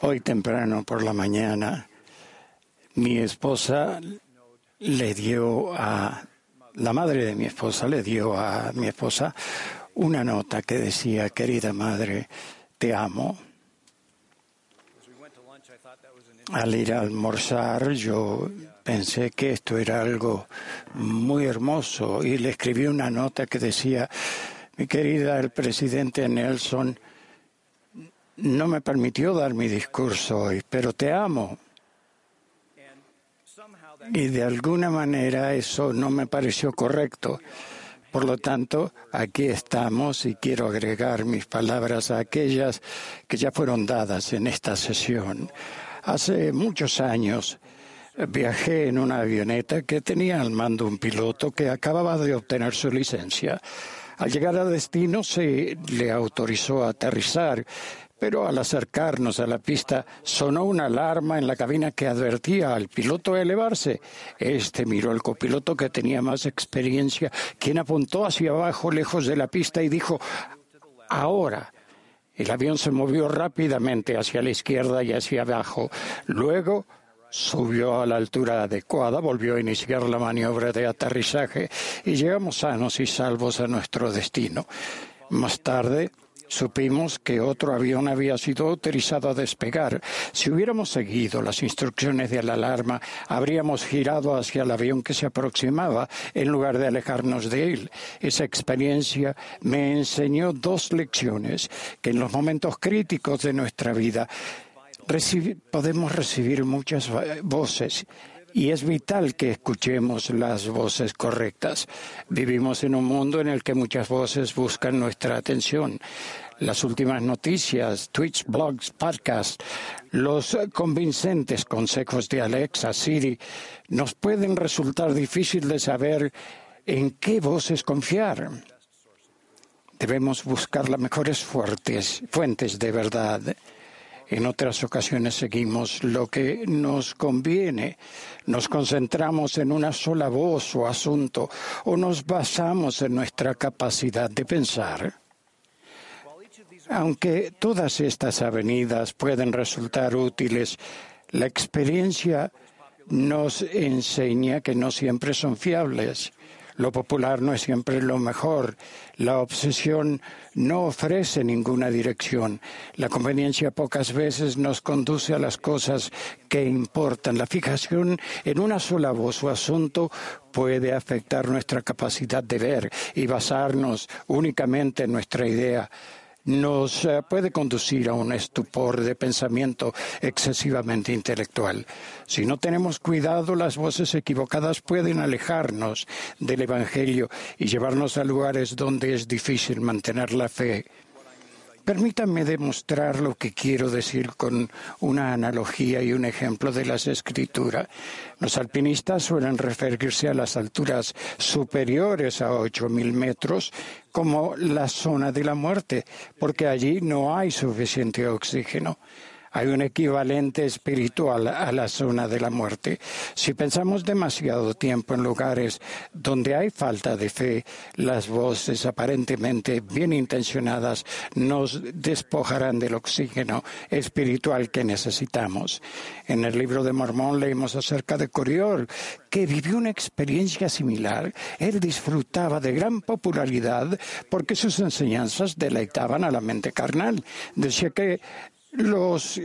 Hoy temprano por la mañana, mi esposa le dio a, la madre de mi esposa le dio a mi esposa una nota que decía, querida madre, te amo. Al ir a almorzar, yo pensé que esto era algo muy hermoso y le escribí una nota que decía, mi querida, el presidente Nelson no me permitió dar mi discurso hoy, pero te amo. Y de alguna manera eso no me pareció correcto. Por lo tanto, aquí estamos y quiero agregar mis palabras a aquellas que ya fueron dadas en esta sesión. Hace muchos años viajé en una avioneta que tenía al mando un piloto que acababa de obtener su licencia. Al llegar a destino se le autorizó a aterrizar, pero al acercarnos a la pista sonó una alarma en la cabina que advertía al piloto a elevarse. Este miró al copiloto que tenía más experiencia, quien apuntó hacia abajo lejos de la pista y dijo, ahora. El avión se movió rápidamente hacia la izquierda y hacia abajo. Luego subió a la altura adecuada, volvió a iniciar la maniobra de aterrizaje y llegamos sanos y salvos a nuestro destino. Más tarde supimos que otro avión había sido autorizado a despegar. Si hubiéramos seguido las instrucciones de la alarma, habríamos girado hacia el avión que se aproximaba en lugar de alejarnos de él. Esa experiencia me enseñó dos lecciones que en los momentos críticos de nuestra vida podemos recibir muchas va- voces y es vital que escuchemos las voces correctas. Vivimos en un mundo en el que muchas voces buscan nuestra atención. Las últimas noticias, tweets, blogs, podcasts, los convincentes consejos de Alexa, Siri, nos pueden resultar difícil de saber en qué voces confiar. Debemos buscar las mejores fuertes, fuentes de verdad. En otras ocasiones seguimos lo que nos conviene, nos concentramos en una sola voz o asunto o nos basamos en nuestra capacidad de pensar. Aunque todas estas avenidas pueden resultar útiles, la experiencia nos enseña que no siempre son fiables. Lo popular no es siempre lo mejor. La obsesión no ofrece ninguna dirección. La conveniencia pocas veces nos conduce a las cosas que importan. La fijación en una sola voz o asunto puede afectar nuestra capacidad de ver y basarnos únicamente en nuestra idea nos eh, puede conducir a un estupor de pensamiento excesivamente intelectual. Si no tenemos cuidado, las voces equivocadas pueden alejarnos del Evangelio y llevarnos a lugares donde es difícil mantener la fe. Permítanme demostrar lo que quiero decir con una analogía y un ejemplo de las escrituras. Los alpinistas suelen referirse a las alturas superiores a 8.000 metros como la zona de la muerte, porque allí no hay suficiente oxígeno. Hay un equivalente espiritual a la zona de la muerte. Si pensamos demasiado tiempo en lugares donde hay falta de fe, las voces aparentemente bien intencionadas nos despojarán del oxígeno espiritual que necesitamos. En el libro de Mormón leímos acerca de Coriol, que vivió una experiencia similar. Él disfrutaba de gran popularidad porque sus enseñanzas deleitaban a la mente carnal. Decía que los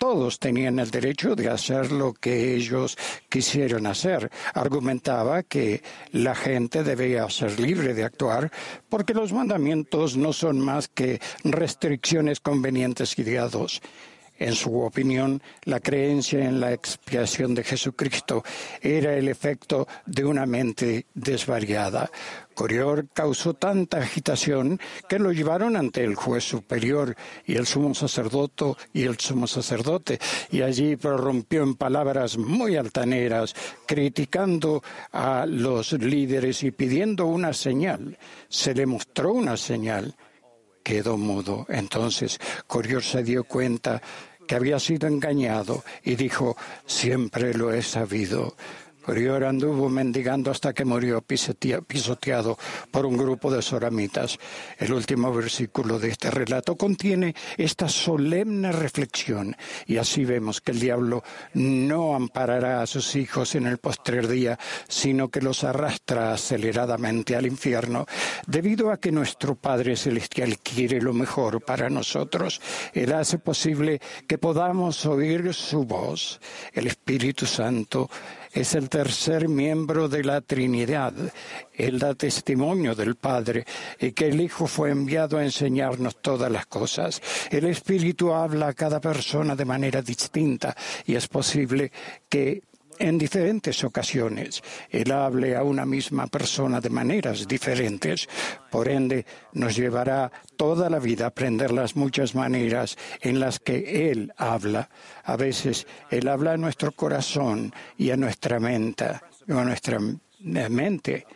todos tenían el derecho de hacer lo que ellos quisieran hacer. Argumentaba que la gente debía ser libre de actuar porque los mandamientos no son más que restricciones convenientes y guiados. En su opinión, la creencia en la expiación de Jesucristo era el efecto de una mente desvariada. Corior causó tanta agitación que lo llevaron ante el juez superior y el sumo sacerdote y el sumo sacerdote y allí prorrumpió en palabras muy altaneras criticando a los líderes y pidiendo una señal. Se le mostró una señal. Quedó mudo. Entonces Corior se dio cuenta que había sido engañado y dijo, siempre lo he sabido. Prior anduvo mendigando hasta que murió pisoteado por un grupo de soramitas. El último versículo de este relato contiene esta solemne reflexión y así vemos que el diablo no amparará a sus hijos en el postrer día, sino que los arrastra aceleradamente al infierno, debido a que nuestro Padre Celestial quiere lo mejor para nosotros. Él hace posible que podamos oír su voz. El Espíritu Santo es el tercer miembro de la Trinidad. Él da testimonio del Padre y que el Hijo fue enviado a enseñarnos todas las cosas. El Espíritu habla a cada persona de manera distinta y es posible que en diferentes ocasiones. Él hable a una misma persona de maneras diferentes. Por ende, nos llevará toda la vida a aprender las muchas maneras en las que Él habla. A veces Él habla a nuestro corazón y a nuestra mente, a nuestra mente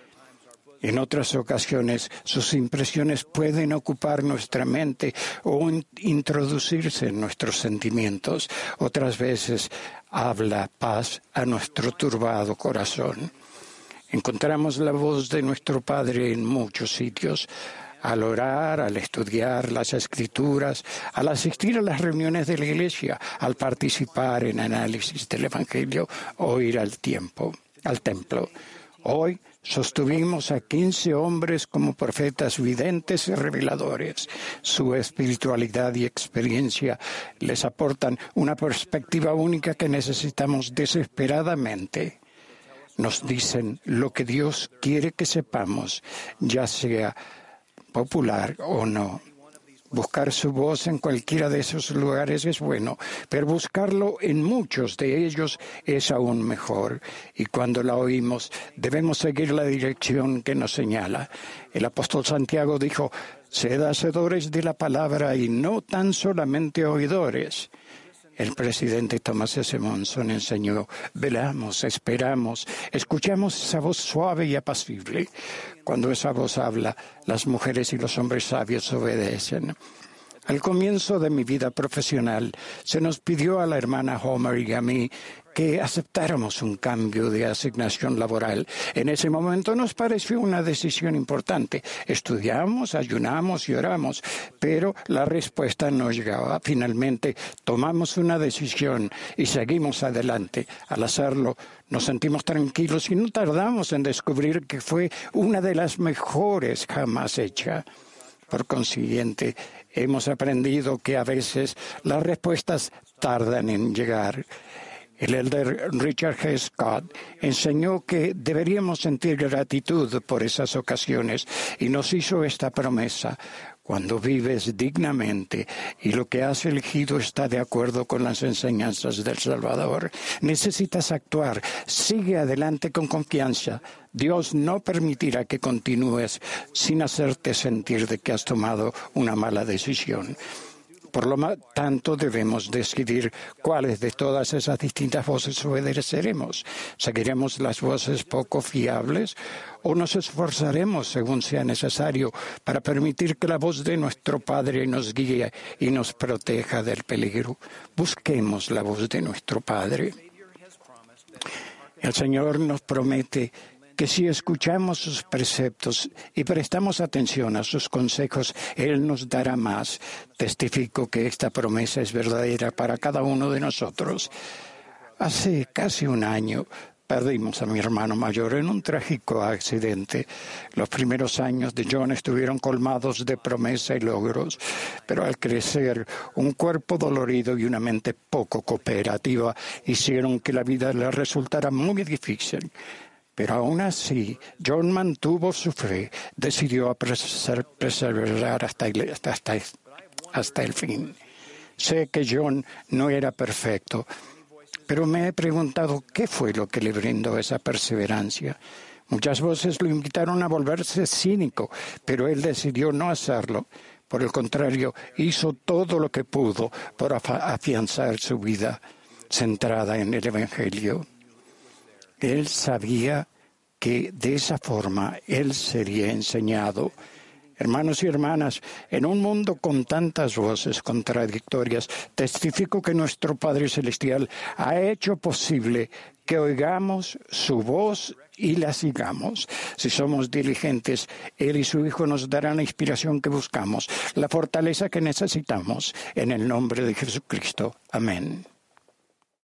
en otras ocasiones, sus impresiones pueden ocupar nuestra mente o introducirse en nuestros sentimientos. Otras veces, habla paz a nuestro turbado corazón. Encontramos la voz de nuestro Padre en muchos sitios al orar, al estudiar las escrituras, al asistir a las reuniones de la iglesia, al participar en análisis del Evangelio o ir al tiempo, al templo. Hoy Sostuvimos a quince hombres como profetas videntes y reveladores. Su espiritualidad y experiencia les aportan una perspectiva única que necesitamos desesperadamente. Nos dicen lo que Dios quiere que sepamos, ya sea popular o no. Buscar su voz en cualquiera de esos lugares es bueno, pero buscarlo en muchos de ellos es aún mejor. Y cuando la oímos, debemos seguir la dirección que nos señala. El apóstol Santiago dijo, sed hacedores de la palabra y no tan solamente oidores. El presidente Tomás S. Monson enseñó, velamos, esperamos, escuchamos esa voz suave y apacible. Cuando esa voz habla, las mujeres y los hombres sabios obedecen. Al comienzo de mi vida profesional, se nos pidió a la hermana Homer y a mí que aceptáramos un cambio de asignación laboral. En ese momento nos pareció una decisión importante. Estudiamos, ayunamos y oramos, pero la respuesta no llegaba. Finalmente tomamos una decisión y seguimos adelante. Al hacerlo, nos sentimos tranquilos y no tardamos en descubrir que fue una de las mejores jamás hecha. Por consiguiente, hemos aprendido que a veces las respuestas tardan en llegar. El elder Richard G. Scott enseñó que deberíamos sentir gratitud por esas ocasiones y nos hizo esta promesa. Cuando vives dignamente y lo que has elegido está de acuerdo con las enseñanzas del Salvador, necesitas actuar. Sigue adelante con confianza. Dios no permitirá que continúes sin hacerte sentir de que has tomado una mala decisión. Por lo tanto, debemos decidir cuáles de todas esas distintas voces obedeceremos. ¿Seguiremos las voces poco fiables o nos esforzaremos, según sea necesario, para permitir que la voz de nuestro Padre nos guíe y nos proteja del peligro? Busquemos la voz de nuestro Padre. El Señor nos promete que si escuchamos sus preceptos y prestamos atención a sus consejos, Él nos dará más. Testifico que esta promesa es verdadera para cada uno de nosotros. Hace casi un año perdimos a mi hermano mayor en un trágico accidente. Los primeros años de John estuvieron colmados de promesa y logros, pero al crecer, un cuerpo dolorido y una mente poco cooperativa hicieron que la vida le resultara muy difícil. Pero aún así, John mantuvo su fe, decidió perseverar hasta, hasta, hasta el fin. Sé que John no era perfecto, pero me he preguntado qué fue lo que le brindó esa perseverancia. Muchas voces lo invitaron a volverse cínico, pero él decidió no hacerlo. Por el contrario, hizo todo lo que pudo por afianzar su vida centrada en el Evangelio. Él sabía que de esa forma él sería enseñado Hermanos y hermanas, en un mundo con tantas voces contradictorias, testifico que nuestro Padre Celestial ha hecho posible que oigamos su voz y la sigamos. Si somos diligentes, Él y su Hijo nos darán la inspiración que buscamos, la fortaleza que necesitamos. En el nombre de Jesucristo. Amén.